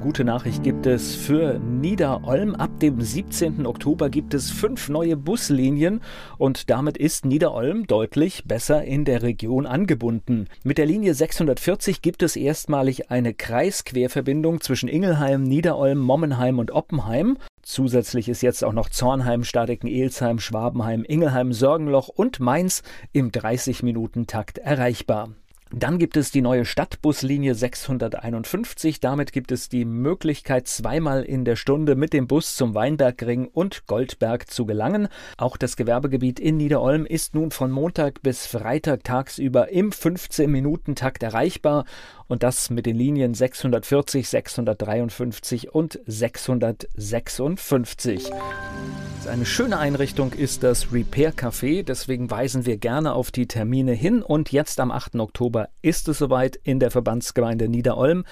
Gute Nachricht gibt es für Niederolm. Ab dem 17. Oktober gibt es fünf neue Buslinien und damit ist Niederolm deutlich besser in der Region angebunden. Mit der Linie 640 gibt es erstmalig eine Kreisquerverbindung zwischen Ingelheim, Niederolm, Mommenheim und Oppenheim. Zusätzlich ist jetzt auch noch Zornheim, Stadeken, Elsheim, Schwabenheim, Ingelheim, Sorgenloch und Mainz im 30-Minuten-Takt erreichbar. Dann gibt es die neue Stadtbuslinie 651. Damit gibt es die Möglichkeit, zweimal in der Stunde mit dem Bus zum Weinbergring und Goldberg zu gelangen. Auch das Gewerbegebiet in Niederolm ist nun von Montag bis Freitag tagsüber im 15-Minuten-Takt erreichbar und das mit den Linien 640, 653 und 656. Eine schöne Einrichtung ist das Repair Café, deswegen weisen wir gerne auf die Termine hin. Und jetzt am 8. Oktober ist es soweit in der Verbandsgemeinde Niederolm.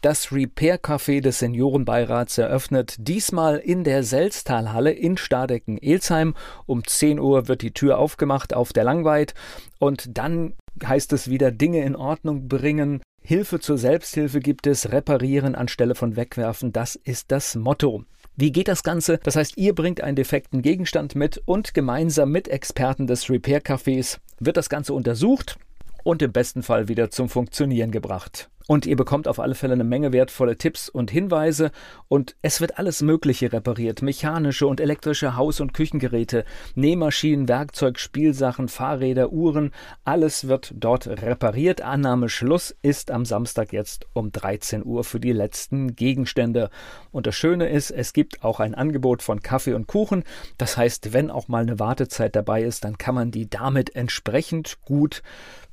Das Repair Café des Seniorenbeirats eröffnet diesmal in der Selztalhalle in Stadecken-Elsheim. Um 10 Uhr wird die Tür aufgemacht auf der Langweid und dann heißt es wieder Dinge in Ordnung bringen. Hilfe zur Selbsthilfe gibt es, reparieren anstelle von wegwerfen, das ist das Motto. Wie geht das Ganze? Das heißt, ihr bringt einen defekten Gegenstand mit und gemeinsam mit Experten des Repair Cafés wird das Ganze untersucht und im besten Fall wieder zum Funktionieren gebracht. Und ihr bekommt auf alle Fälle eine Menge wertvolle Tipps und Hinweise und es wird alles Mögliche repariert. Mechanische und elektrische Haus- und Küchengeräte, Nähmaschinen, Werkzeug, Spielsachen, Fahrräder, Uhren, alles wird dort repariert. Annahme Schluss ist am Samstag jetzt um 13 Uhr für die letzten Gegenstände. Und das Schöne ist, es gibt auch ein Angebot von Kaffee und Kuchen. Das heißt, wenn auch mal eine Wartezeit dabei ist, dann kann man die damit entsprechend gut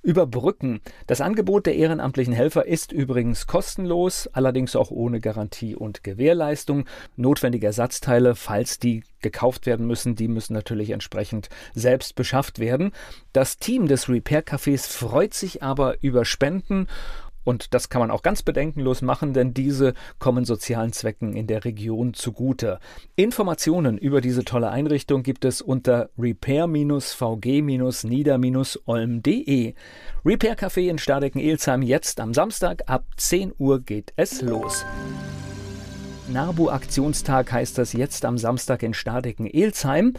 überbrücken. Das Angebot der ehrenamtlichen Helfer ist übrigens kostenlos, allerdings auch ohne Garantie und Gewährleistung. Notwendige Ersatzteile, falls die gekauft werden müssen, die müssen natürlich entsprechend selbst beschafft werden. Das Team des Repair Cafés freut sich aber über Spenden und das kann man auch ganz bedenkenlos machen, denn diese kommen sozialen Zwecken in der Region zugute. Informationen über diese tolle Einrichtung gibt es unter repair-vg-nieder-olm.de. Repair Café in Stadecken-Elsheim jetzt am Samstag ab 10 Uhr geht es los. Nabu-Aktionstag heißt das jetzt am Samstag in Stadecken-Elsheim.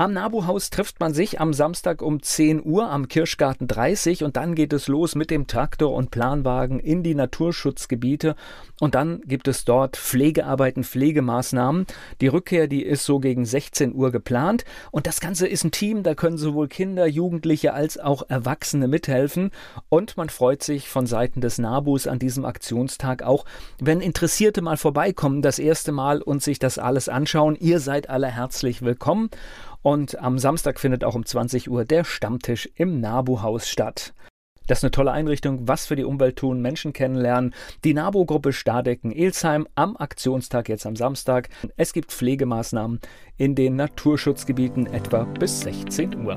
Am Nabu-Haus trifft man sich am Samstag um 10 Uhr am Kirschgarten 30 und dann geht es los mit dem Traktor und Planwagen in die Naturschutzgebiete und dann gibt es dort Pflegearbeiten, Pflegemaßnahmen. Die Rückkehr, die ist so gegen 16 Uhr geplant und das Ganze ist ein Team, da können sowohl Kinder, Jugendliche als auch Erwachsene mithelfen und man freut sich von Seiten des Nabus an diesem Aktionstag auch, wenn Interessierte mal vorbeikommen, das erste Mal und sich das alles anschauen. Ihr seid alle herzlich willkommen. Und am Samstag findet auch um 20 Uhr der Stammtisch im Nabu-Haus statt. Das ist eine tolle Einrichtung, was für die Umwelt tun, Menschen kennenlernen. Die NABO-Gruppe Stadecken-Elsheim am Aktionstag jetzt am Samstag. Es gibt Pflegemaßnahmen in den Naturschutzgebieten etwa bis 16 Uhr.